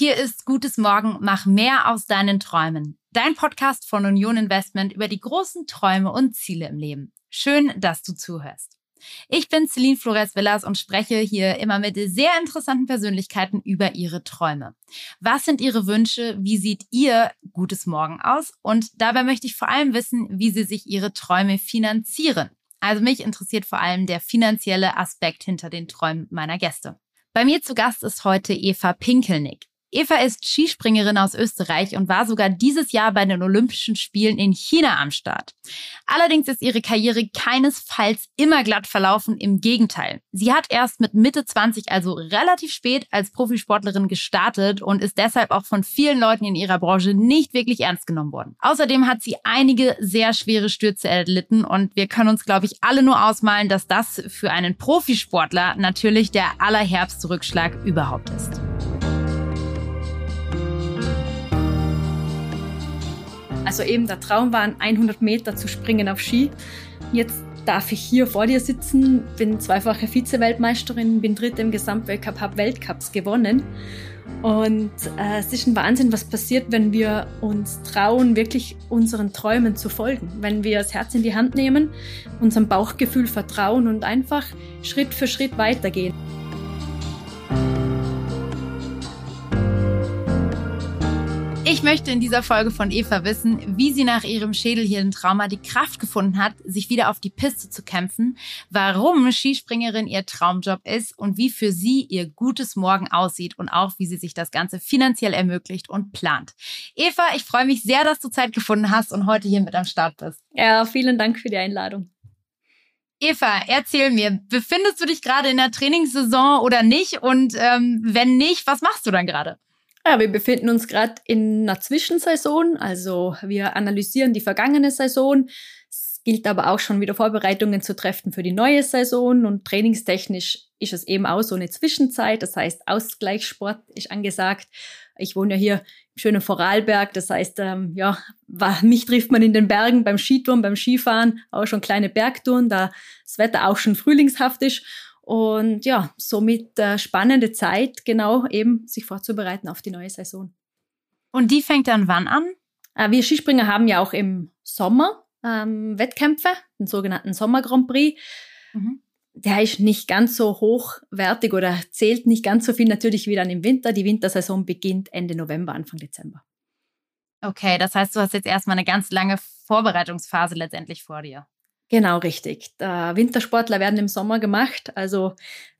Hier ist Gutes Morgen, mach mehr aus deinen Träumen. Dein Podcast von Union Investment über die großen Träume und Ziele im Leben. Schön, dass du zuhörst. Ich bin Celine Flores Villas und spreche hier immer mit sehr interessanten Persönlichkeiten über ihre Träume. Was sind ihre Wünsche? Wie sieht ihr gutes Morgen aus? Und dabei möchte ich vor allem wissen, wie sie sich ihre Träume finanzieren. Also mich interessiert vor allem der finanzielle Aspekt hinter den Träumen meiner Gäste. Bei mir zu Gast ist heute Eva Pinkelnick. Eva ist Skispringerin aus Österreich und war sogar dieses Jahr bei den Olympischen Spielen in China am Start. Allerdings ist ihre Karriere keinesfalls immer glatt verlaufen, im Gegenteil. Sie hat erst mit Mitte 20, also relativ spät, als Profisportlerin gestartet und ist deshalb auch von vielen Leuten in ihrer Branche nicht wirklich ernst genommen worden. Außerdem hat sie einige sehr schwere Stürze erlitten und wir können uns, glaube ich, alle nur ausmalen, dass das für einen Profisportler natürlich der allerherbste Rückschlag überhaupt ist. Also eben der Traum war, 100 Meter zu springen auf Ski. Jetzt darf ich hier vor dir sitzen, bin zweifache Vize-Weltmeisterin, bin dritte im Gesamtweltcup, habe Weltcups gewonnen. Und äh, es ist ein Wahnsinn, was passiert, wenn wir uns trauen, wirklich unseren Träumen zu folgen. Wenn wir das Herz in die Hand nehmen, unserem Bauchgefühl vertrauen und einfach Schritt für Schritt weitergehen. Ich möchte in dieser Folge von Eva wissen, wie sie nach ihrem Schädelhirntrauma die Kraft gefunden hat, sich wieder auf die Piste zu kämpfen, warum Skispringerin ihr Traumjob ist und wie für sie ihr gutes Morgen aussieht und auch wie sie sich das Ganze finanziell ermöglicht und plant. Eva, ich freue mich sehr, dass du Zeit gefunden hast und heute hier mit am Start bist. Ja, vielen Dank für die Einladung. Eva, erzähl mir, befindest du dich gerade in der Trainingssaison oder nicht? Und ähm, wenn nicht, was machst du dann gerade? Ja, wir befinden uns gerade in einer Zwischensaison, also wir analysieren die vergangene Saison. Es gilt aber auch schon wieder Vorbereitungen zu treffen für die neue Saison und trainingstechnisch ist es eben auch so eine Zwischenzeit. Das heißt, Ausgleichssport ist angesagt. Ich wohne ja hier im schönen Vorarlberg. Das heißt, ähm, ja, mich trifft man in den Bergen beim Skitouren, beim Skifahren, auch schon kleine Bergtouren, da das Wetter auch schon frühlingshaft ist. Und ja, somit äh, spannende Zeit, genau eben sich vorzubereiten auf die neue Saison. Und die fängt dann wann an? Äh, wir Skispringer haben ja auch im Sommer ähm, Wettkämpfe, den sogenannten Sommer Grand Prix. Mhm. Der ist nicht ganz so hochwertig oder zählt nicht ganz so viel natürlich wie dann im Winter. Die Wintersaison beginnt Ende November, Anfang Dezember. Okay, das heißt, du hast jetzt erstmal eine ganz lange Vorbereitungsphase letztendlich vor dir. Genau, richtig. Der Wintersportler werden im Sommer gemacht. Also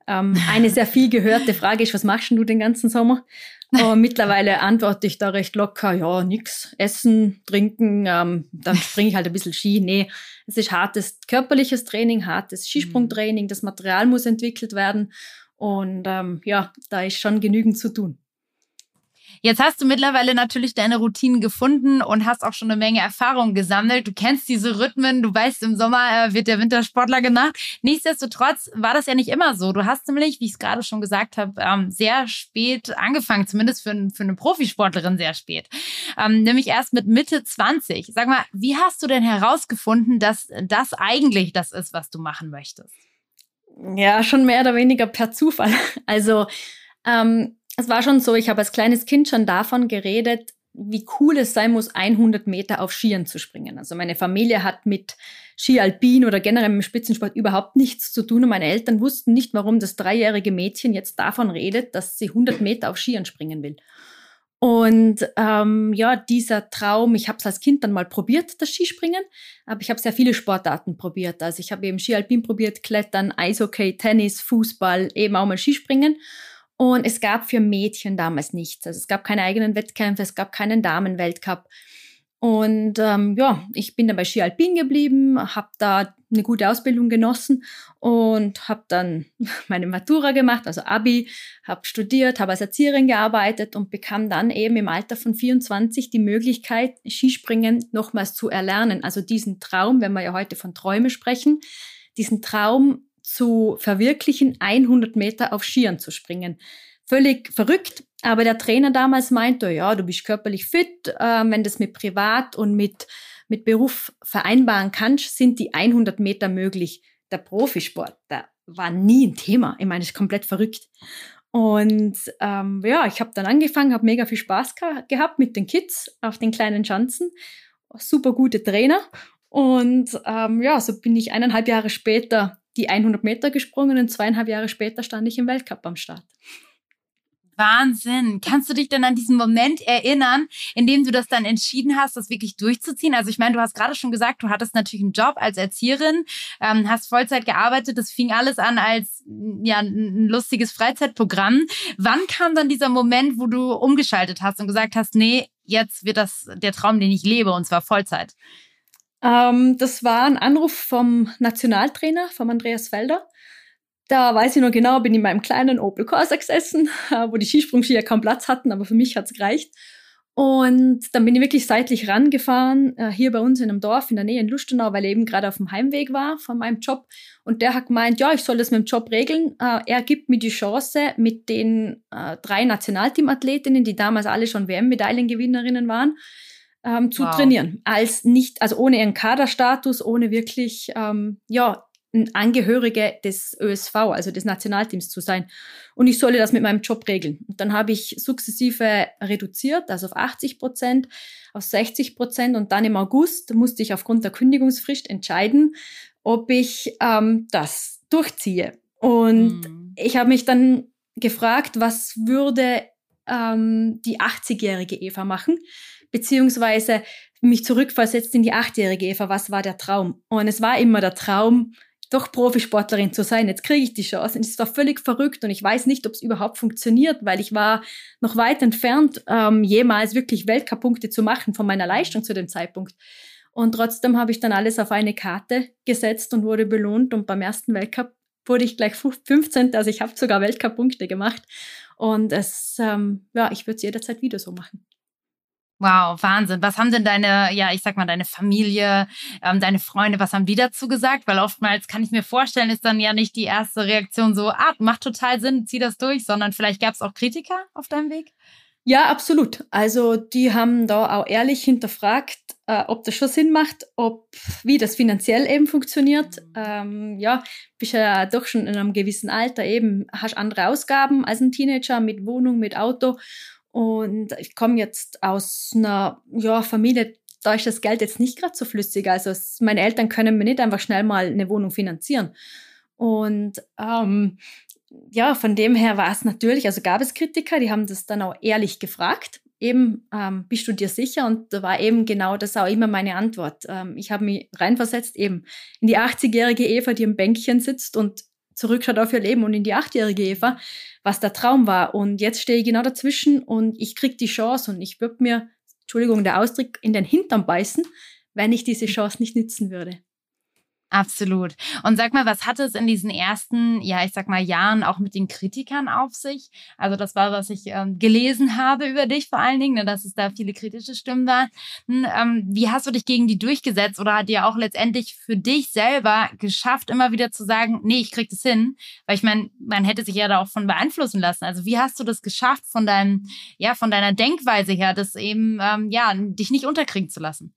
ähm, eine sehr viel gehörte Frage ist, was machst du den ganzen Sommer? Und mittlerweile antworte ich da recht locker, ja, nix, essen, trinken, ähm, dann springe ich halt ein bisschen Ski. Nee, es ist hartes körperliches Training, hartes Skisprungtraining, das Material muss entwickelt werden. Und ähm, ja, da ist schon genügend zu tun. Jetzt hast du mittlerweile natürlich deine Routinen gefunden und hast auch schon eine Menge Erfahrung gesammelt. Du kennst diese Rhythmen, du weißt, im Sommer äh, wird der Wintersportler gemacht. Nichtsdestotrotz war das ja nicht immer so. Du hast nämlich, wie ich es gerade schon gesagt habe, ähm, sehr spät angefangen, zumindest für, für eine Profisportlerin sehr spät. Ähm, nämlich erst mit Mitte 20. Sag mal, wie hast du denn herausgefunden, dass das eigentlich das ist, was du machen möchtest? Ja, schon mehr oder weniger per Zufall. Also ähm, es war schon so, ich habe als kleines Kind schon davon geredet, wie cool es sein muss, 100 Meter auf Skiern zu springen. Also meine Familie hat mit Ski Alpin oder generell im Spitzensport überhaupt nichts zu tun und meine Eltern wussten nicht, warum das dreijährige Mädchen jetzt davon redet, dass sie 100 Meter auf Skiern springen will. Und ähm, ja, dieser Traum, ich habe es als Kind dann mal probiert, das Skispringen, aber ich habe sehr viele Sportarten probiert. Also ich habe eben Ski Alpin probiert, Klettern, Eishockey, Tennis, Fußball, eben auch mal Skispringen. Und es gab für Mädchen damals nichts. Also es gab keine eigenen Wettkämpfe, es gab keinen Damenweltcup. Und ähm, ja, ich bin dann bei Ski Alpin geblieben, habe da eine gute Ausbildung genossen und habe dann meine Matura gemacht, also Abi, habe studiert, habe als Erzieherin gearbeitet und bekam dann eben im Alter von 24 die Möglichkeit, Skispringen nochmals zu erlernen. Also diesen Traum, wenn wir ja heute von Träume sprechen, diesen Traum zu verwirklichen, 100 Meter auf Skiern zu springen. Völlig verrückt, aber der Trainer damals meinte, ja, du bist körperlich fit, äh, wenn das mit Privat und mit, mit Beruf vereinbaren kannst, sind die 100 Meter möglich. Der Profisport, der war nie ein Thema. Ich meine, das ist komplett verrückt. Und ähm, ja, ich habe dann angefangen, habe mega viel Spaß gehabt mit den Kids auf den kleinen Schanzen. Super gute Trainer. Und ähm, ja, so bin ich eineinhalb Jahre später die 100 Meter gesprungen und zweieinhalb Jahre später stand ich im Weltcup am Start. Wahnsinn. Kannst du dich denn an diesen Moment erinnern, in dem du das dann entschieden hast, das wirklich durchzuziehen? Also ich meine, du hast gerade schon gesagt, du hattest natürlich einen Job als Erzieherin, ähm, hast Vollzeit gearbeitet. Das fing alles an als ja ein lustiges Freizeitprogramm. Wann kam dann dieser Moment, wo du umgeschaltet hast und gesagt hast, nee, jetzt wird das der Traum, den ich lebe, und zwar Vollzeit? Ähm, das war ein Anruf vom Nationaltrainer, vom Andreas Felder. Da weiß ich noch genau, bin in meinem kleinen Opel Corsa gesessen, wo die Skisprungskier kaum Platz hatten, aber für mich hat's gereicht. Und dann bin ich wirklich seitlich rangefahren, äh, hier bei uns in einem Dorf in der Nähe in Lustenau, weil er eben gerade auf dem Heimweg war von meinem Job. Und der hat gemeint, ja, ich soll das mit dem Job regeln. Äh, er gibt mir die Chance, mit den äh, drei Nationalteamathletinnen, die damals alle schon WM-Medaillengewinnerinnen waren, ähm, zu wow. trainieren. Als nicht, also ohne ihren Kaderstatus, ohne wirklich, ähm, ja, ein Angehörige des ÖSV, also des Nationalteams zu sein. Und ich solle das mit meinem Job regeln. Und dann habe ich sukzessive reduziert, also auf 80 Prozent, auf 60 Prozent. Und dann im August musste ich aufgrund der Kündigungsfrist entscheiden, ob ich ähm, das durchziehe. Und mhm. ich habe mich dann gefragt, was würde ähm, die 80-jährige Eva machen? Beziehungsweise mich zurückversetzt in die achtjährige Eva, was war der Traum? Und es war immer der Traum, doch Profisportlerin zu sein. Jetzt kriege ich die Chance. Und es war völlig verrückt und ich weiß nicht, ob es überhaupt funktioniert, weil ich war noch weit entfernt, ähm, jemals wirklich Weltcup-Punkte zu machen von meiner Leistung zu dem Zeitpunkt. Und trotzdem habe ich dann alles auf eine Karte gesetzt und wurde belohnt. Und beim ersten Weltcup wurde ich gleich 15. Also ich habe sogar Weltcup-Punkte gemacht. Und es, ähm, ja, ich würde es jederzeit wieder so machen. Wow, Wahnsinn. Was haben denn deine, ja, ich sag mal, deine Familie, ähm, deine Freunde, was haben die dazu gesagt? Weil oftmals kann ich mir vorstellen, ist dann ja nicht die erste Reaktion so, ah, macht total Sinn, zieh das durch, sondern vielleicht gab es auch Kritiker auf deinem Weg? Ja, absolut. Also die haben da auch ehrlich hinterfragt, äh, ob das schon Sinn macht, ob wie das finanziell eben funktioniert. Mhm. Ähm, ja, bist ja doch schon in einem gewissen Alter eben, hast andere Ausgaben als ein Teenager mit Wohnung, mit Auto und ich komme jetzt aus einer ja, Familie, da ist das Geld jetzt nicht gerade so flüssig. Also es, meine Eltern können mir nicht einfach schnell mal eine Wohnung finanzieren. Und ähm, ja, von dem her war es natürlich, also gab es Kritiker, die haben das dann auch ehrlich gefragt. Eben, ähm, bist du dir sicher? Und da war eben genau das auch immer meine Antwort. Ähm, ich habe mich reinversetzt eben in die 80-jährige Eva, die im Bänkchen sitzt und zurückschaut auf ihr Leben und in die 8-jährige Eva, was der Traum war. Und jetzt stehe ich genau dazwischen und ich kriege die Chance und ich würde mir, Entschuldigung, der Ausdruck, in den Hintern beißen, wenn ich diese Chance nicht nützen würde. Absolut. Und sag mal, was hat es in diesen ersten, ja, ich sag mal, Jahren auch mit den Kritikern auf sich? Also das war, was ich ähm, gelesen habe über dich vor allen Dingen, ne, dass es da viele kritische Stimmen waren. Hm, ähm, wie hast du dich gegen die durchgesetzt oder hat dir auch letztendlich für dich selber geschafft, immer wieder zu sagen, nee, ich krieg das hin? Weil ich meine, man hätte sich ja da auch von beeinflussen lassen. Also wie hast du das geschafft von deinem, ja, von deiner Denkweise her, das eben, ähm, ja, dich nicht unterkriegen zu lassen?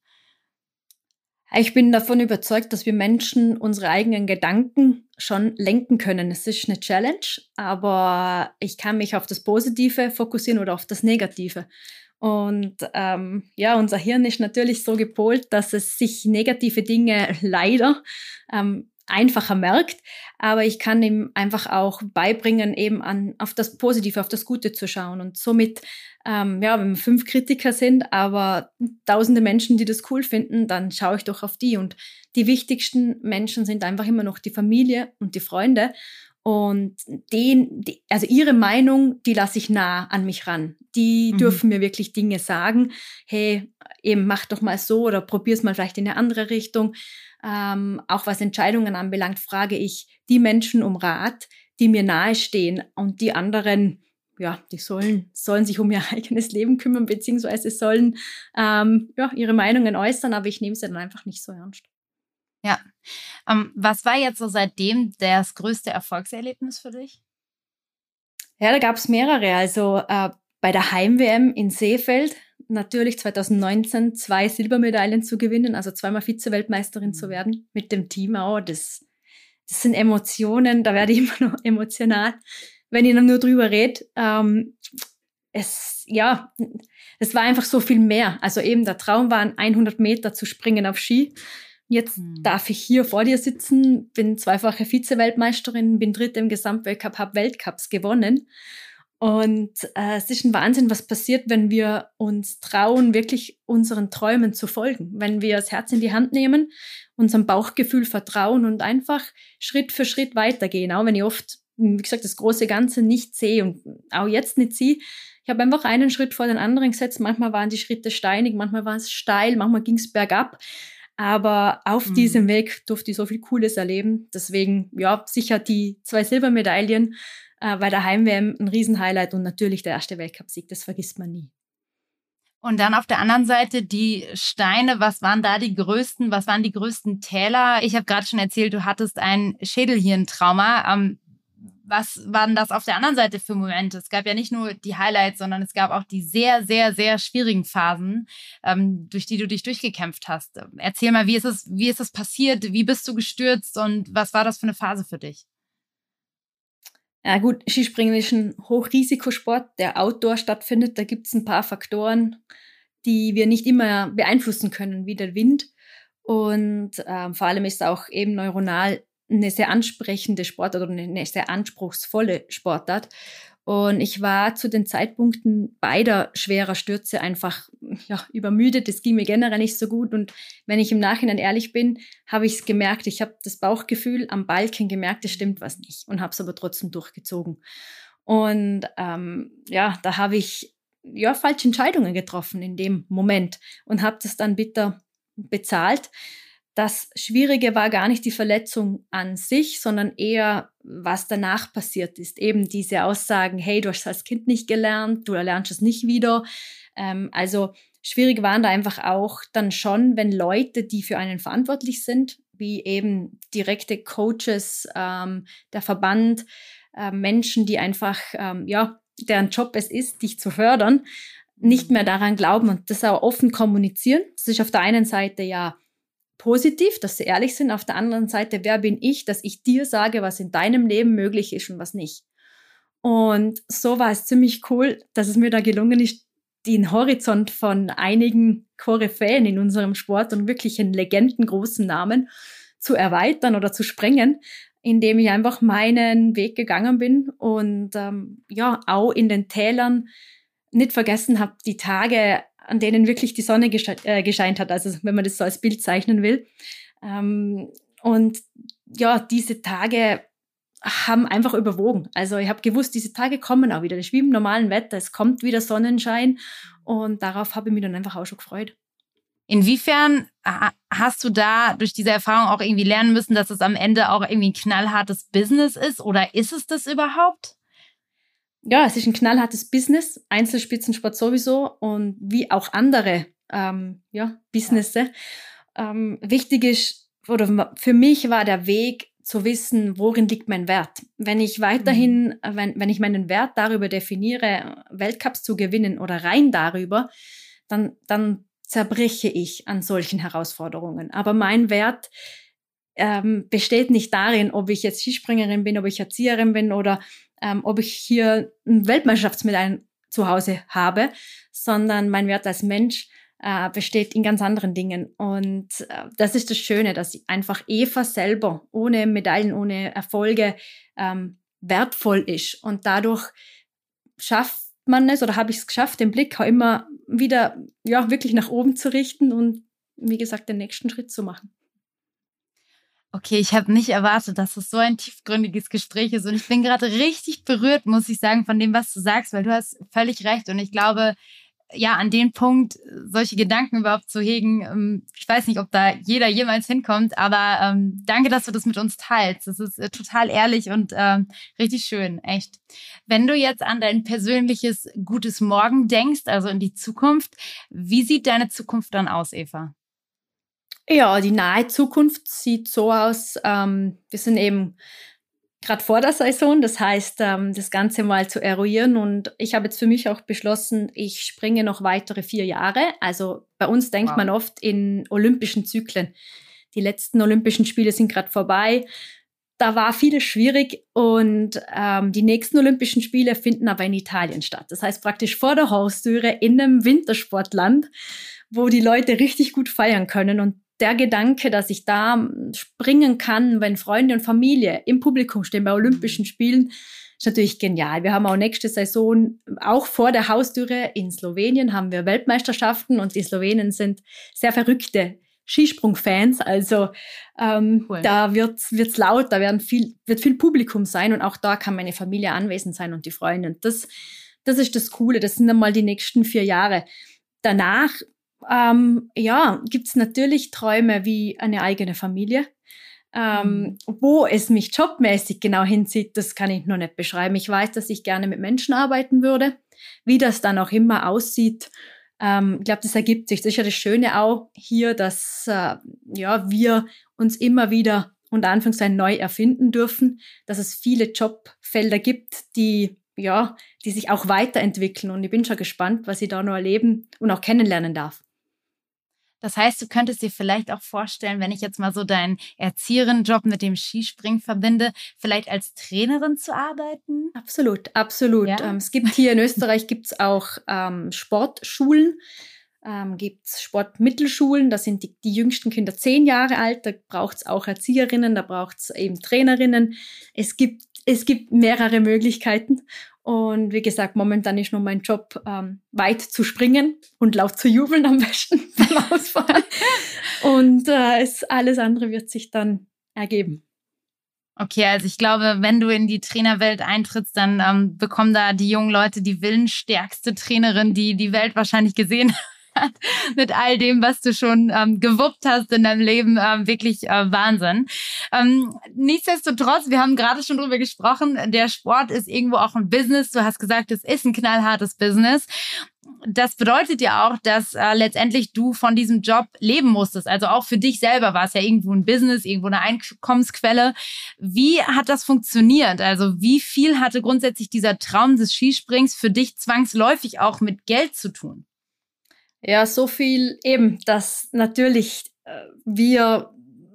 Ich bin davon überzeugt, dass wir Menschen unsere eigenen Gedanken schon lenken können. Es ist eine Challenge, aber ich kann mich auf das Positive fokussieren oder auf das Negative. Und ähm, ja, unser Hirn ist natürlich so gepolt, dass es sich negative Dinge leider ähm, einfacher merkt, aber ich kann ihm einfach auch beibringen, eben an, auf das Positive, auf das Gute zu schauen. Und somit, ähm, ja, wenn wir fünf Kritiker sind, aber tausende Menschen, die das cool finden, dann schaue ich doch auf die. Und die wichtigsten Menschen sind einfach immer noch die Familie und die Freunde. Und den, die, also ihre Meinung, die lasse ich nah an mich ran. Die mhm. dürfen mir wirklich Dinge sagen. Hey, eben mach doch mal so oder probier's mal vielleicht in eine andere Richtung. Ähm, auch was Entscheidungen anbelangt, frage ich die Menschen um Rat, die mir nahestehen und die anderen, ja, die sollen, sollen sich um ihr eigenes Leben kümmern, beziehungsweise sollen ähm, ja, ihre Meinungen äußern, aber ich nehme sie dann einfach nicht so ernst. Ja. Ähm, was war jetzt so seitdem das größte Erfolgserlebnis für dich? Ja, da gab es mehrere. Also äh, bei der Heim-WM in Seefeld natürlich 2019 zwei Silbermedaillen zu gewinnen, also zweimal Vize-Weltmeisterin zu mhm. werden mit dem Team auch. Das, das sind Emotionen, da werde ich immer noch emotional, wenn ich dann nur drüber rede. Ähm, es, ja, es war einfach so viel mehr. Also eben der Traum war, 100 Meter zu springen auf Ski. Jetzt mhm. darf ich hier vor dir sitzen, bin zweifache Vize-Weltmeisterin, bin dritte im Gesamtweltcup, habe Weltcups gewonnen. Und äh, es ist ein Wahnsinn, was passiert, wenn wir uns trauen, wirklich unseren Träumen zu folgen. Wenn wir das Herz in die Hand nehmen, unserem Bauchgefühl vertrauen und einfach Schritt für Schritt weitergehen. Auch wenn ich oft, wie gesagt, das große Ganze nicht sehe und auch jetzt nicht sehe. Ich habe einfach einen Schritt vor den anderen gesetzt. Manchmal waren die Schritte steinig, manchmal war es steil, manchmal ging es bergab. Aber auf mhm. diesem Weg durfte ich so viel Cooles erleben. Deswegen, ja, sicher die zwei Silbermedaillen äh, bei der Heim-WM ein Riesenhighlight und natürlich der erste Weltcupsieg, das vergisst man nie. Und dann auf der anderen Seite die Steine, was waren da die größten, was waren die größten Täler? Ich habe gerade schon erzählt, du hattest ein Schädelhirntrauma. Ähm, was waren das auf der anderen Seite für Momente? Es gab ja nicht nur die Highlights, sondern es gab auch die sehr, sehr, sehr schwierigen Phasen, ähm, durch die du dich durchgekämpft hast. Erzähl mal, wie ist es, wie ist es passiert? Wie bist du gestürzt und was war das für eine Phase für dich? Ja gut, Skispringen ist ein Hochrisikosport, der outdoor stattfindet. Da gibt es ein paar Faktoren, die wir nicht immer beeinflussen können, wie der Wind. Und ähm, vor allem ist auch eben neuronal eine sehr ansprechende Sportart oder eine sehr anspruchsvolle Sportart. Und ich war zu den Zeitpunkten beider schwerer Stürze einfach ja, übermüdet. Es ging mir generell nicht so gut. Und wenn ich im Nachhinein ehrlich bin, habe ich es gemerkt. Ich habe das Bauchgefühl am Balken gemerkt, es stimmt was nicht. Und habe es aber trotzdem durchgezogen. Und ähm, ja, da habe ich ja falsche Entscheidungen getroffen in dem Moment und habe das dann bitter bezahlt das Schwierige war gar nicht die Verletzung an sich, sondern eher, was danach passiert ist. Eben diese Aussagen, hey, du hast als Kind nicht gelernt, du erlernst es nicht wieder. Ähm, also schwierig waren da einfach auch dann schon, wenn Leute, die für einen verantwortlich sind, wie eben direkte Coaches, ähm, der Verband, äh, Menschen, die einfach, ähm, ja, deren Job es ist, dich zu fördern, nicht mehr daran glauben und das auch offen kommunizieren. Das ist auf der einen Seite ja positiv, dass sie ehrlich sind. Auf der anderen Seite, wer bin ich, dass ich dir sage, was in deinem Leben möglich ist und was nicht. Und so war es ziemlich cool, dass es mir da gelungen ist, den Horizont von einigen Koryphäen in unserem Sport und wirklichen legendengroßen Namen zu erweitern oder zu sprengen, indem ich einfach meinen Weg gegangen bin und ähm, ja, auch in den Tälern nicht vergessen habe, die Tage an denen wirklich die Sonne gesche äh, gescheint hat, also wenn man das so als Bild zeichnen will. Ähm, und ja, diese Tage haben einfach überwogen. Also ich habe gewusst, diese Tage kommen auch wieder. Das ist wie im normalen Wetter. Es kommt wieder Sonnenschein und darauf habe ich mich dann einfach auch schon gefreut. Inwiefern hast du da durch diese Erfahrung auch irgendwie lernen müssen, dass es am Ende auch irgendwie ein knallhartes Business ist oder ist es das überhaupt? Ja, es ist ein knallhartes Business, Einzelspitzensport sowieso und wie auch andere ähm, ja, Businesse. Ähm, wichtig ist, oder für mich war der Weg zu wissen, worin liegt mein Wert. Wenn ich weiterhin, mhm. wenn, wenn ich meinen Wert darüber definiere, Weltcups zu gewinnen oder rein darüber, dann, dann zerbreche ich an solchen Herausforderungen. Aber mein Wert ähm, besteht nicht darin, ob ich jetzt Skispringerin bin, ob ich Erzieherin bin oder ähm, ob ich hier ein Weltmeisterschaftsmedaillen zu Hause habe, sondern mein Wert als Mensch äh, besteht in ganz anderen Dingen. Und äh, das ist das Schöne, dass einfach Eva selber ohne Medaillen, ohne Erfolge ähm, wertvoll ist. Und dadurch schafft man es oder habe ich es geschafft, den Blick auch immer wieder ja, wirklich nach oben zu richten und wie gesagt den nächsten Schritt zu machen. Okay, ich habe nicht erwartet, dass es so ein tiefgründiges Gespräch ist. Und ich bin gerade richtig berührt, muss ich sagen, von dem, was du sagst, weil du hast völlig recht. Und ich glaube, ja, an den Punkt, solche Gedanken überhaupt zu hegen, ähm, ich weiß nicht, ob da jeder jemals hinkommt, aber ähm, danke, dass du das mit uns teilst. Das ist äh, total ehrlich und ähm, richtig schön, echt. Wenn du jetzt an dein persönliches gutes Morgen denkst, also in die Zukunft, wie sieht deine Zukunft dann aus, Eva? Ja, die nahe Zukunft sieht so aus, ähm, wir sind eben gerade vor der Saison, das heißt, ähm, das Ganze mal zu eruieren. Und ich habe jetzt für mich auch beschlossen, ich springe noch weitere vier Jahre. Also bei uns denkt wow. man oft in olympischen Zyklen. Die letzten Olympischen Spiele sind gerade vorbei. da war vieles schwierig und ähm, die nächsten Olympischen Spiele finden aber in Italien statt. Das heißt praktisch vor der Haustüre in einem Wintersportland, wo die Leute richtig gut feiern können. Und der Gedanke, dass ich da springen kann, wenn Freunde und Familie im Publikum stehen bei Olympischen Spielen, ist natürlich genial. Wir haben auch nächste Saison, auch vor der Haustüre in Slowenien, haben wir Weltmeisterschaften und die Slowenen sind sehr verrückte Skisprung-Fans. Also ähm, cool. da wird es laut, da werden viel, wird viel Publikum sein und auch da kann meine Familie anwesend sein und die Freunde. Und das, das ist das Coole. Das sind einmal die nächsten vier Jahre. Danach ähm, ja, gibt es natürlich Träume wie eine eigene Familie. Ähm, mhm. wo es mich jobmäßig genau hinzieht, das kann ich noch nicht beschreiben. Ich weiß, dass ich gerne mit Menschen arbeiten würde. Wie das dann auch immer aussieht, ähm, ich glaube, das ergibt sich. Das ist ja das Schöne auch hier, dass äh, ja, wir uns immer wieder unter Anführungszeichen neu erfinden dürfen, dass es viele Jobfelder gibt, die ja, die sich auch weiterentwickeln. Und ich bin schon gespannt, was ich da noch erleben und auch kennenlernen darf. Das heißt, du könntest dir vielleicht auch vorstellen, wenn ich jetzt mal so deinen Erzieherin-Job mit dem Skispringen verbinde, vielleicht als Trainerin zu arbeiten? Absolut, absolut. Ja? Ähm, es gibt hier in Österreich gibt's auch ähm, Sportschulen. Ähm, gibt es Sportmittelschulen, da sind die, die jüngsten Kinder zehn Jahre alt, da braucht es auch Erzieherinnen, da braucht es eben Trainerinnen. Es gibt, es gibt mehrere Möglichkeiten und wie gesagt, momentan ist nur mein Job, ähm, weit zu springen und laut zu jubeln am besten beim Ausfall. und äh, es, alles andere wird sich dann ergeben. Okay, also ich glaube, wenn du in die Trainerwelt eintrittst, dann ähm, bekommen da die jungen Leute die willensstärkste Trainerin, die die Welt wahrscheinlich gesehen mit all dem, was du schon ähm, gewuppt hast in deinem Leben, ähm, wirklich äh, Wahnsinn. Ähm, nichtsdestotrotz, wir haben gerade schon drüber gesprochen, der Sport ist irgendwo auch ein Business. Du hast gesagt, es ist ein knallhartes Business das bedeutet ja auch, dass äh, letztendlich du von diesem Job leben musstest. Also auch für dich selber war es ja irgendwo ein Business, irgendwo eine Einkommensquelle. Wie hat das funktioniert? Also wie viel hatte grundsätzlich dieser Traum des Skisprings für dich zwangsläufig auch mit Geld zu tun? Ja, so viel eben, dass natürlich äh, wir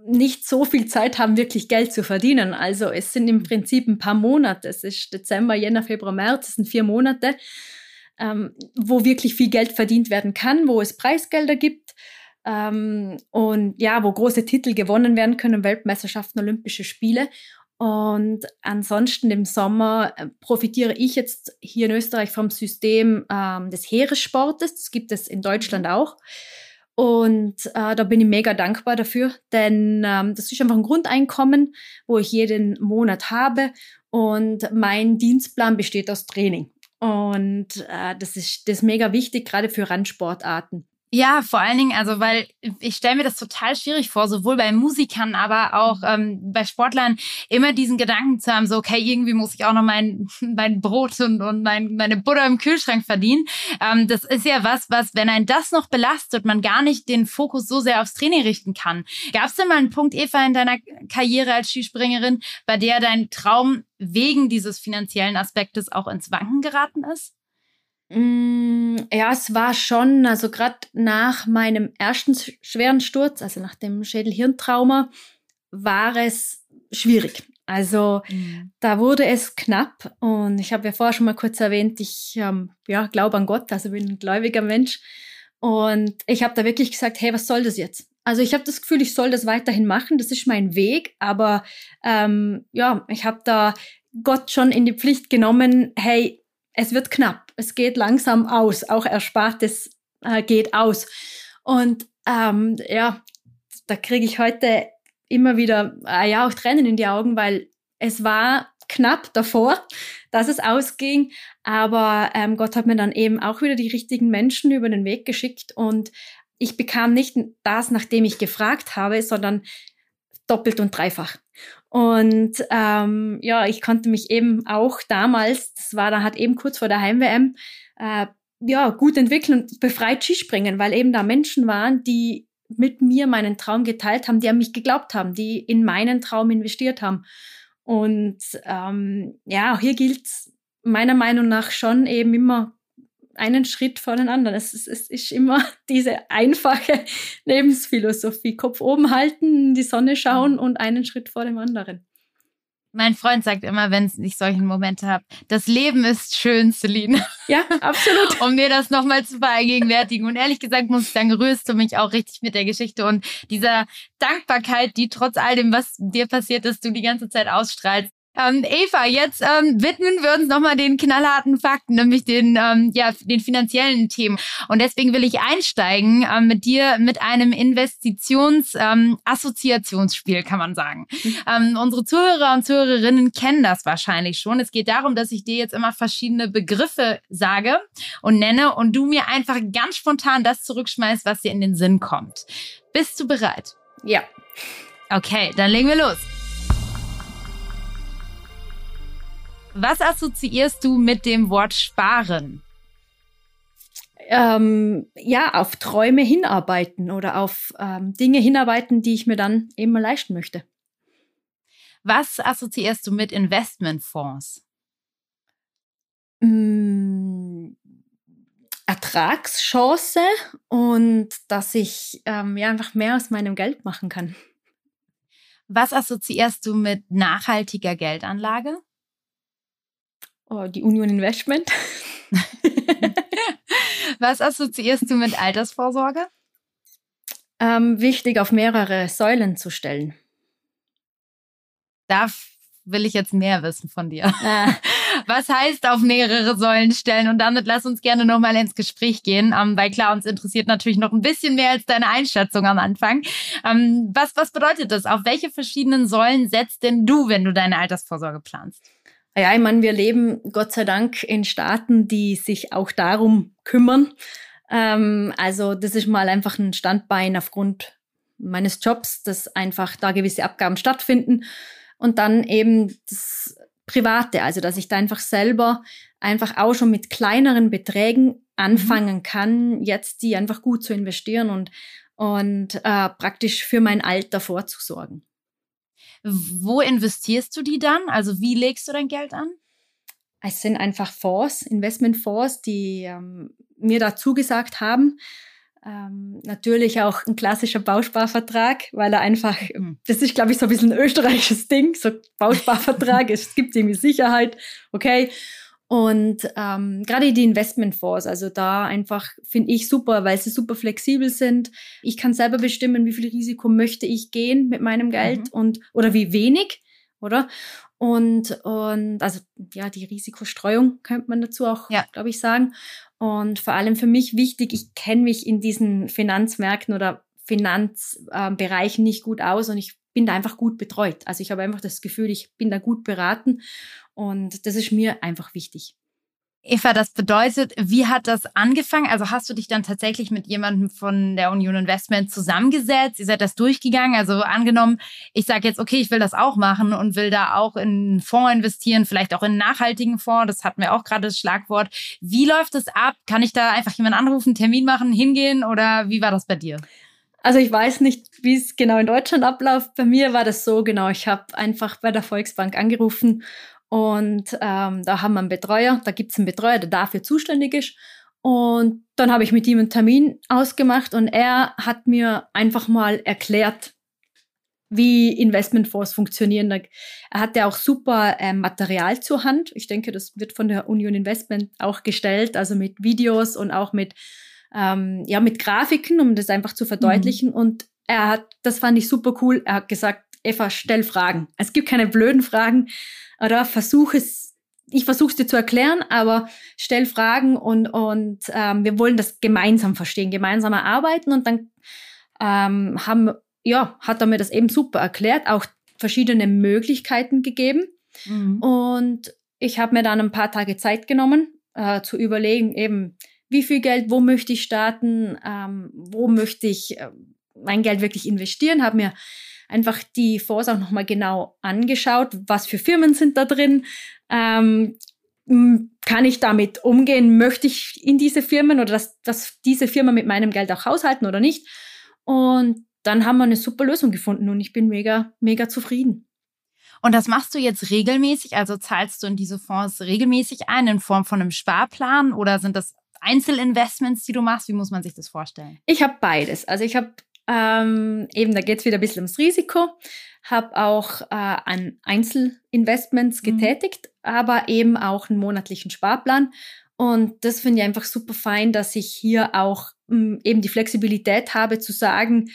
nicht so viel Zeit haben, wirklich Geld zu verdienen. Also es sind im Prinzip ein paar Monate. Es ist Dezember, Jänner, Februar, März. Es sind vier Monate, ähm, wo wirklich viel Geld verdient werden kann, wo es Preisgelder gibt ähm, und ja, wo große Titel gewonnen werden können, Weltmeisterschaften, Olympische Spiele. Und ansonsten im Sommer äh, profitiere ich jetzt hier in Österreich vom System ähm, des Heeressportes. Das gibt es in Deutschland mhm. auch. Und äh, da bin ich mega dankbar dafür, denn ähm, das ist einfach ein Grundeinkommen, wo ich jeden Monat habe. Und mein Dienstplan besteht aus Training. Und äh, das, ist, das ist mega wichtig, gerade für Randsportarten. Ja, vor allen Dingen, also weil ich stelle mir das total schwierig vor, sowohl bei Musikern, aber auch ähm, bei Sportlern immer diesen Gedanken zu haben, so okay, irgendwie muss ich auch noch mein mein Brot und, und mein, meine Butter im Kühlschrank verdienen. Ähm, das ist ja was, was wenn ein das noch belastet, man gar nicht den Fokus so sehr aufs Training richten kann. Gab es denn mal einen Punkt, Eva, in deiner Karriere als Skispringerin, bei der dein Traum wegen dieses finanziellen Aspektes auch ins Wanken geraten ist? Mm, ja, es war schon, also gerade nach meinem ersten schweren Sturz, also nach dem Schädelhirntrauma, war es schwierig. Also mhm. da wurde es knapp und ich habe ja vorher schon mal kurz erwähnt, ich ähm, ja, glaube an Gott, also bin ein gläubiger Mensch und ich habe da wirklich gesagt, hey, was soll das jetzt? Also ich habe das Gefühl, ich soll das weiterhin machen, das ist mein Weg, aber ähm, ja, ich habe da Gott schon in die Pflicht genommen, hey, es wird knapp, es geht langsam aus, auch Erspartes äh, geht aus. Und ähm, ja, da kriege ich heute immer wieder äh, ja auch Tränen in die Augen, weil es war knapp davor, dass es ausging, aber ähm, Gott hat mir dann eben auch wieder die richtigen Menschen über den Weg geschickt und ich bekam nicht das, nachdem ich gefragt habe, sondern doppelt und dreifach. Und ähm, ja, ich konnte mich eben auch damals, das war dann halt eben kurz vor der Heim-WM, äh, ja, gut entwickeln und befreit Skispringen, weil eben da Menschen waren, die mit mir meinen Traum geteilt haben, die an mich geglaubt haben, die in meinen Traum investiert haben. Und ähm, ja, auch hier gilt meiner Meinung nach schon eben immer einen Schritt vor den anderen. Es ist, es ist immer diese einfache Lebensphilosophie. Kopf oben halten, in die Sonne schauen und einen Schritt vor dem anderen. Mein Freund sagt immer, wenn ich solchen Momente habe, das Leben ist schön, Celine. Ja, absolut. um mir das nochmal zu vergegenwärtigen. Und ehrlich gesagt muss ich sagen, rührst du mich auch richtig mit der Geschichte und dieser Dankbarkeit, die trotz all dem, was dir passiert ist, du die ganze Zeit ausstrahlst. Ähm, Eva, jetzt ähm, widmen wir uns nochmal den knallharten Fakten, nämlich den, ähm, ja, den finanziellen Themen. Und deswegen will ich einsteigen ähm, mit dir mit einem Investitions-Assoziationsspiel, ähm, kann man sagen. Mhm. Ähm, unsere Zuhörer und Zuhörerinnen kennen das wahrscheinlich schon. Es geht darum, dass ich dir jetzt immer verschiedene Begriffe sage und nenne und du mir einfach ganz spontan das zurückschmeißt, was dir in den Sinn kommt. Bist du bereit? Ja. Okay, dann legen wir los. Was assoziierst du mit dem Wort sparen? Ähm, ja, auf Träume hinarbeiten oder auf ähm, Dinge hinarbeiten, die ich mir dann eben mal leisten möchte. Was assoziierst du mit Investmentfonds? Mm, Ertragschance und dass ich ähm, ja einfach mehr aus meinem Geld machen kann. Was assoziierst du mit nachhaltiger Geldanlage? Oh, die Union Investment. Was assoziierst du mit Altersvorsorge? Ähm, wichtig, auf mehrere Säulen zu stellen. Da will ich jetzt mehr wissen von dir. Ah. Was heißt auf mehrere Säulen stellen? Und damit lass uns gerne nochmal ins Gespräch gehen, ähm, weil klar, uns interessiert natürlich noch ein bisschen mehr als deine Einschätzung am Anfang. Ähm, was, was bedeutet das? Auf welche verschiedenen Säulen setzt denn du, wenn du deine Altersvorsorge planst? Ja, ich meine, wir leben Gott sei Dank in Staaten, die sich auch darum kümmern. Ähm, also das ist mal einfach ein Standbein aufgrund meines Jobs, dass einfach da gewisse Abgaben stattfinden. Und dann eben das Private, also dass ich da einfach selber einfach auch schon mit kleineren Beträgen anfangen kann, jetzt die einfach gut zu investieren und, und äh, praktisch für mein Alter vorzusorgen. Wo investierst du die dann? Also wie legst du dein Geld an? Es sind einfach Fonds, Investmentfonds, die ähm, mir da zugesagt haben. Ähm, natürlich auch ein klassischer Bausparvertrag, weil er einfach, mhm. das ist, glaube ich, so ein bisschen ein österreichisches Ding, so Bausparvertrag, es gibt irgendwie Sicherheit, okay. Und ähm, gerade die Investmentfonds, also da einfach finde ich super, weil sie super flexibel sind. Ich kann selber bestimmen, wie viel Risiko möchte ich gehen mit meinem Geld mhm. und oder wie wenig, oder? Und und also ja, die Risikostreuung könnte man dazu auch, ja. glaube ich, sagen. Und vor allem für mich wichtig, ich kenne mich in diesen Finanzmärkten oder Finanzbereichen äh, nicht gut aus und ich bin da einfach gut betreut. Also ich habe einfach das Gefühl, ich bin da gut beraten und das ist mir einfach wichtig. Eva, das bedeutet, wie hat das angefangen? Also hast du dich dann tatsächlich mit jemandem von der Union Investment zusammengesetzt? Ihr seid das durchgegangen? Also angenommen, ich sage jetzt, okay, ich will das auch machen und will da auch in einen Fonds investieren, vielleicht auch in einen nachhaltigen Fonds. Das hatten wir auch gerade das Schlagwort. Wie läuft es ab? Kann ich da einfach jemanden anrufen, Termin machen, hingehen oder wie war das bei dir? Also ich weiß nicht, wie es genau in Deutschland abläuft. Bei mir war das so genau. Ich habe einfach bei der Volksbank angerufen und ähm, da haben wir einen Betreuer. Da gibt es einen Betreuer, der dafür zuständig ist. Und dann habe ich mit ihm einen Termin ausgemacht und er hat mir einfach mal erklärt, wie Investmentfonds funktionieren. Er hat ja auch super äh, Material zur Hand. Ich denke, das wird von der Union Investment auch gestellt, also mit Videos und auch mit ähm, ja, mit Grafiken, um das einfach zu verdeutlichen. Mhm. Und er hat, das fand ich super cool. Er hat gesagt, Eva, stell Fragen. Es gibt keine blöden Fragen. Oder versuch es, ich versuche es dir zu erklären, aber stell Fragen und, und ähm, wir wollen das gemeinsam verstehen, gemeinsam erarbeiten. Und dann ähm, haben, ja, hat er mir das eben super erklärt, auch verschiedene Möglichkeiten gegeben. Mhm. Und ich habe mir dann ein paar Tage Zeit genommen, äh, zu überlegen, eben, wie viel Geld, wo möchte ich starten, ähm, wo möchte ich äh, mein Geld wirklich investieren, habe mir einfach die Fonds auch nochmal genau angeschaut, was für Firmen sind da drin, ähm, kann ich damit umgehen, möchte ich in diese Firmen oder dass, dass diese Firma mit meinem Geld auch haushalten oder nicht. Und dann haben wir eine super Lösung gefunden und ich bin mega, mega zufrieden. Und das machst du jetzt regelmäßig? Also zahlst du in diese Fonds regelmäßig ein in Form von einem Sparplan oder sind das Einzelinvestments, die du machst? Wie muss man sich das vorstellen? Ich habe beides. Also ich habe Ähm, eben, da geht es wieder ein bisschen ums Risiko. Habe auch äh, an Einzelinvestments mhm. getätigt, mhm. aber eben auch einen monatlichen Sparplan. Und das finde ich einfach super fein, dass ich hier auch mh, eben die Flexibilität habe zu sagen,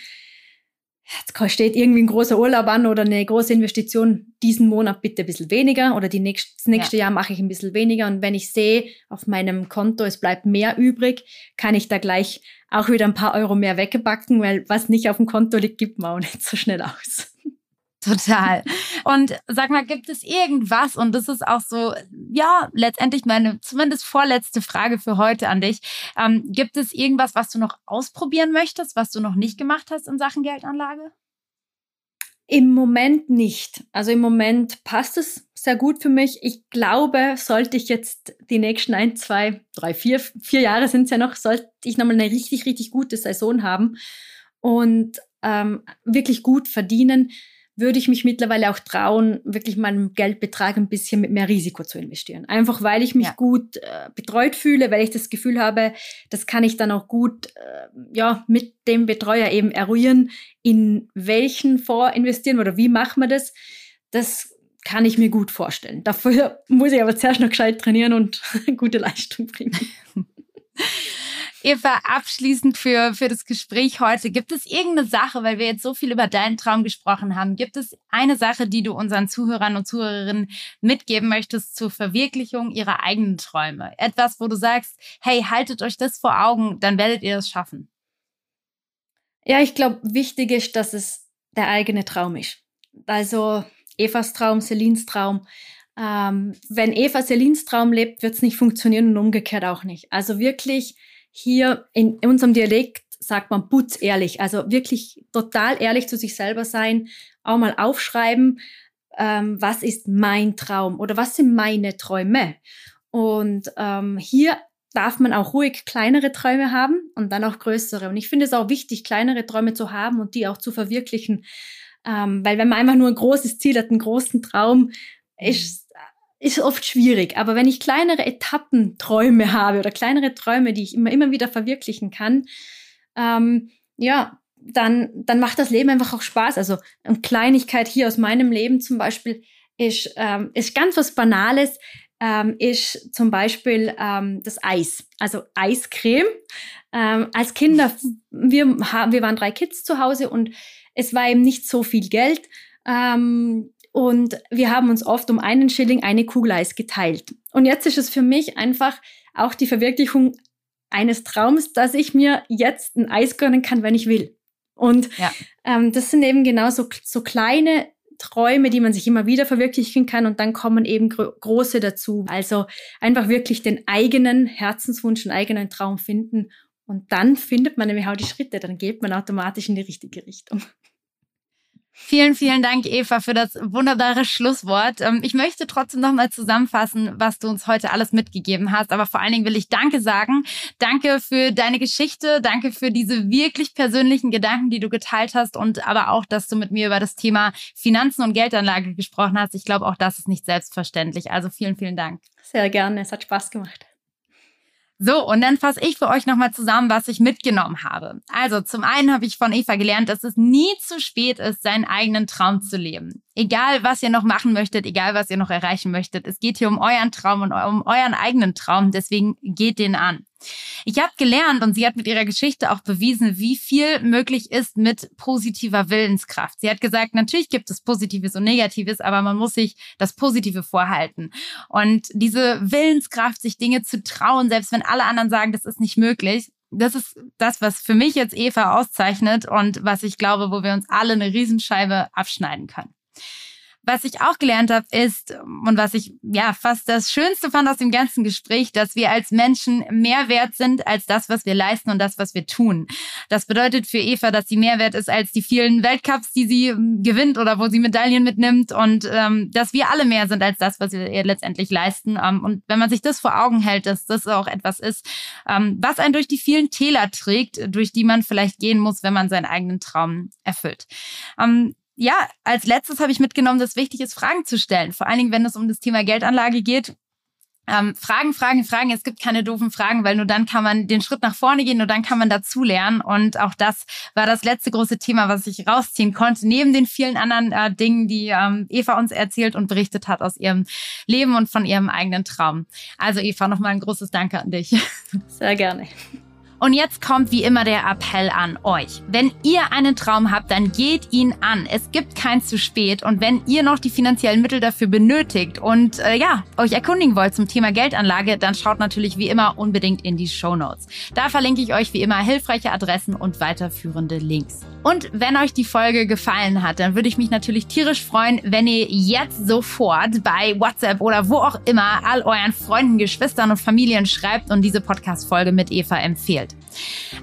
jetzt steht irgendwie ein großer Urlaub an oder eine große Investition, diesen Monat bitte ein bisschen weniger oder die nächst, das nächste ja. Jahr mache ich ein bisschen weniger. Und wenn ich sehe auf meinem Konto, es bleibt mehr übrig, kann ich da gleich auch wieder ein paar Euro mehr weggebacken, weil was nicht auf dem Konto liegt, gibt man auch nicht so schnell aus. Total. Und sag mal, gibt es irgendwas, und das ist auch so, ja, letztendlich meine zumindest vorletzte Frage für heute an dich. Ähm, gibt es irgendwas, was du noch ausprobieren möchtest, was du noch nicht gemacht hast in Sachen Geldanlage? Im Moment nicht. Also im Moment passt es sehr gut für mich. Ich glaube, sollte ich jetzt die nächsten ein, zwei, drei, vier, vier Jahre sind es ja noch, sollte ich nochmal eine richtig, richtig gute Saison haben und ähm, wirklich gut verdienen, würde ich mich mittlerweile auch trauen, wirklich meinen Geldbetrag ein bisschen mit mehr Risiko zu investieren. Einfach weil ich mich ja. gut äh, betreut fühle, weil ich das Gefühl habe, das kann ich dann auch gut äh, ja, mit dem Betreuer eben eruieren, in welchen Fonds investieren oder wie machen wir das. Das kann ich mir gut vorstellen. Dafür muss ich aber zuerst noch gescheit trainieren und gute Leistung bringen. Eva, abschließend für, für das Gespräch heute, gibt es irgendeine Sache, weil wir jetzt so viel über deinen Traum gesprochen haben, gibt es eine Sache, die du unseren Zuhörern und Zuhörerinnen mitgeben möchtest zur Verwirklichung ihrer eigenen Träume? Etwas, wo du sagst, hey, haltet euch das vor Augen, dann werdet ihr es schaffen. Ja, ich glaube, wichtig ist, dass es der eigene Traum ist. Also Evas Traum, Celines Traum. Ähm, wenn Eva Celines Traum lebt, wird es nicht funktionieren und umgekehrt auch nicht. Also wirklich hier in unserem Dialekt sagt man putz ehrlich, also wirklich total ehrlich zu sich selber sein, auch mal aufschreiben, ähm, was ist mein Traum oder was sind meine Träume. Und ähm, hier darf man auch ruhig kleinere Träume haben und dann auch größere. Und ich finde es auch wichtig, kleinere Träume zu haben und die auch zu verwirklichen. Ähm, weil wenn man einfach nur ein großes Ziel hat, einen großen Traum, ist ist oft schwierig. Aber wenn ich kleinere Etappenträume habe oder kleinere Träume, die ich immer, immer wieder verwirklichen kann, ähm, ja, dann, dann macht das Leben einfach auch Spaß. Also eine Kleinigkeit hier aus meinem Leben zum Beispiel ist, ähm, ist ganz was Banales, ähm, ist zum Beispiel ähm, das Eis, also Eiscreme. Ähm, als Kinder, wir, wir waren drei Kids zu Hause und es war eben nicht so viel Geld. Ähm, und wir haben uns oft um einen Schilling eine Kugel Eis geteilt. Und jetzt ist es für mich einfach auch die Verwirklichung eines Traums, dass ich mir jetzt ein Eis gönnen kann, wenn ich will. Und ja. ähm, das sind eben genau so, so kleine Träume, die man sich immer wieder verwirklichen kann und dann kommen eben gro große dazu. Also einfach wirklich den eigenen Herzenswunsch, den eigenen Traum finden und dann findet man nämlich auch die Schritte, dann geht man automatisch in die richtige Richtung. Vielen, vielen Dank, Eva, für das wunderbare Schlusswort. Ähm, ich möchte trotzdem nochmal zusammenfassen, was du uns heute alles mitgegeben hast. Aber vor allen Dingen will ich Danke sagen. Danke für deine Geschichte. Danke für diese wirklich persönlichen Gedanken, die du geteilt hast. Und aber auch, dass du mit mir über das Thema Finanzen und Geldanlage gesprochen hast. Ich glaube, auch das ist nicht selbstverständlich. Also vielen, vielen Dank. Sehr gerne. Es hat Spaß gemacht. So, und dann fasse ich für euch nochmal zusammen, was ich mitgenommen habe. Also, zum einen habe ich von Eva gelernt, dass es nie zu spät ist, seinen eigenen Traum zu leben. Egal, was ihr noch machen möchtet, egal, was ihr noch erreichen möchtet. Es geht hier um euren Traum und um euren eigenen Traum. Deswegen geht den an. Ich habe gelernt und sie hat mit ihrer Geschichte auch bewiesen, wie viel möglich ist mit positiver Willenskraft. Sie hat gesagt, natürlich gibt es Positives und Negatives, aber man muss sich das Positive vorhalten. Und diese Willenskraft, sich Dinge zu trauen, selbst wenn alle anderen sagen, das ist nicht möglich, das ist das, was für mich jetzt Eva auszeichnet und was ich glaube, wo wir uns alle eine Riesenscheibe abschneiden können. Was ich auch gelernt habe, ist, und was ich ja fast das Schönste fand aus dem ganzen Gespräch, dass wir als Menschen mehr wert sind als das, was wir leisten und das, was wir tun. Das bedeutet für Eva, dass sie mehr wert ist als die vielen Weltcups, die sie ähm, gewinnt oder wo sie Medaillen mitnimmt und ähm, dass wir alle mehr sind als das, was wir ihr letztendlich leisten. Ähm, und wenn man sich das vor Augen hält, dass das auch etwas ist, ähm, was einen durch die vielen Täler trägt, durch die man vielleicht gehen muss, wenn man seinen eigenen Traum erfüllt. Ähm, ja, als letztes habe ich mitgenommen, dass wichtig ist, Fragen zu stellen. Vor allen Dingen, wenn es um das Thema Geldanlage geht. ähm, Fragen, Fragen, Fragen. Es gibt keine doofen Fragen, weil nur dann kann man den Schritt nach vorne gehen, nur dann kann man dazulernen. Und auch das war das letzte große Thema, was ich rausziehen konnte, neben den vielen anderen äh, Dingen, die ähm, Eva uns erzählt und berichtet hat aus ihrem Leben und von ihrem eigenen Traum. Also Eva, nochmal ein großes Danke an dich. Sehr gerne. Und jetzt kommt wie immer der Appell an euch. Wenn ihr einen Traum habt, dann geht ihn an. Es gibt kein zu spät. Und wenn ihr noch die finanziellen Mittel dafür benötigt und äh, ja, euch erkundigen wollt zum Thema Geldanlage, dann schaut natürlich wie immer unbedingt in die Show Notes. Da verlinke ich euch wie immer hilfreiche Adressen und weiterführende Links. Und wenn euch die Folge gefallen hat, dann würde ich mich natürlich tierisch freuen, wenn ihr jetzt sofort bei WhatsApp oder wo auch immer all euren Freunden, Geschwistern und Familien schreibt und diese Podcast-Folge mit Eva empfehlt.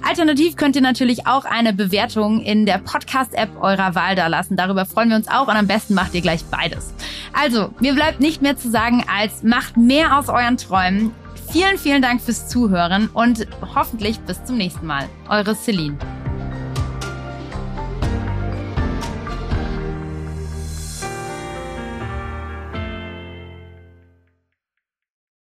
Alternativ könnt ihr natürlich auch eine Bewertung in der Podcast-App eurer Wahl da lassen. Darüber freuen wir uns auch und am besten macht ihr gleich beides. Also, mir bleibt nicht mehr zu sagen, als macht mehr aus euren Träumen. Vielen, vielen Dank fürs Zuhören und hoffentlich bis zum nächsten Mal. Eure Celine.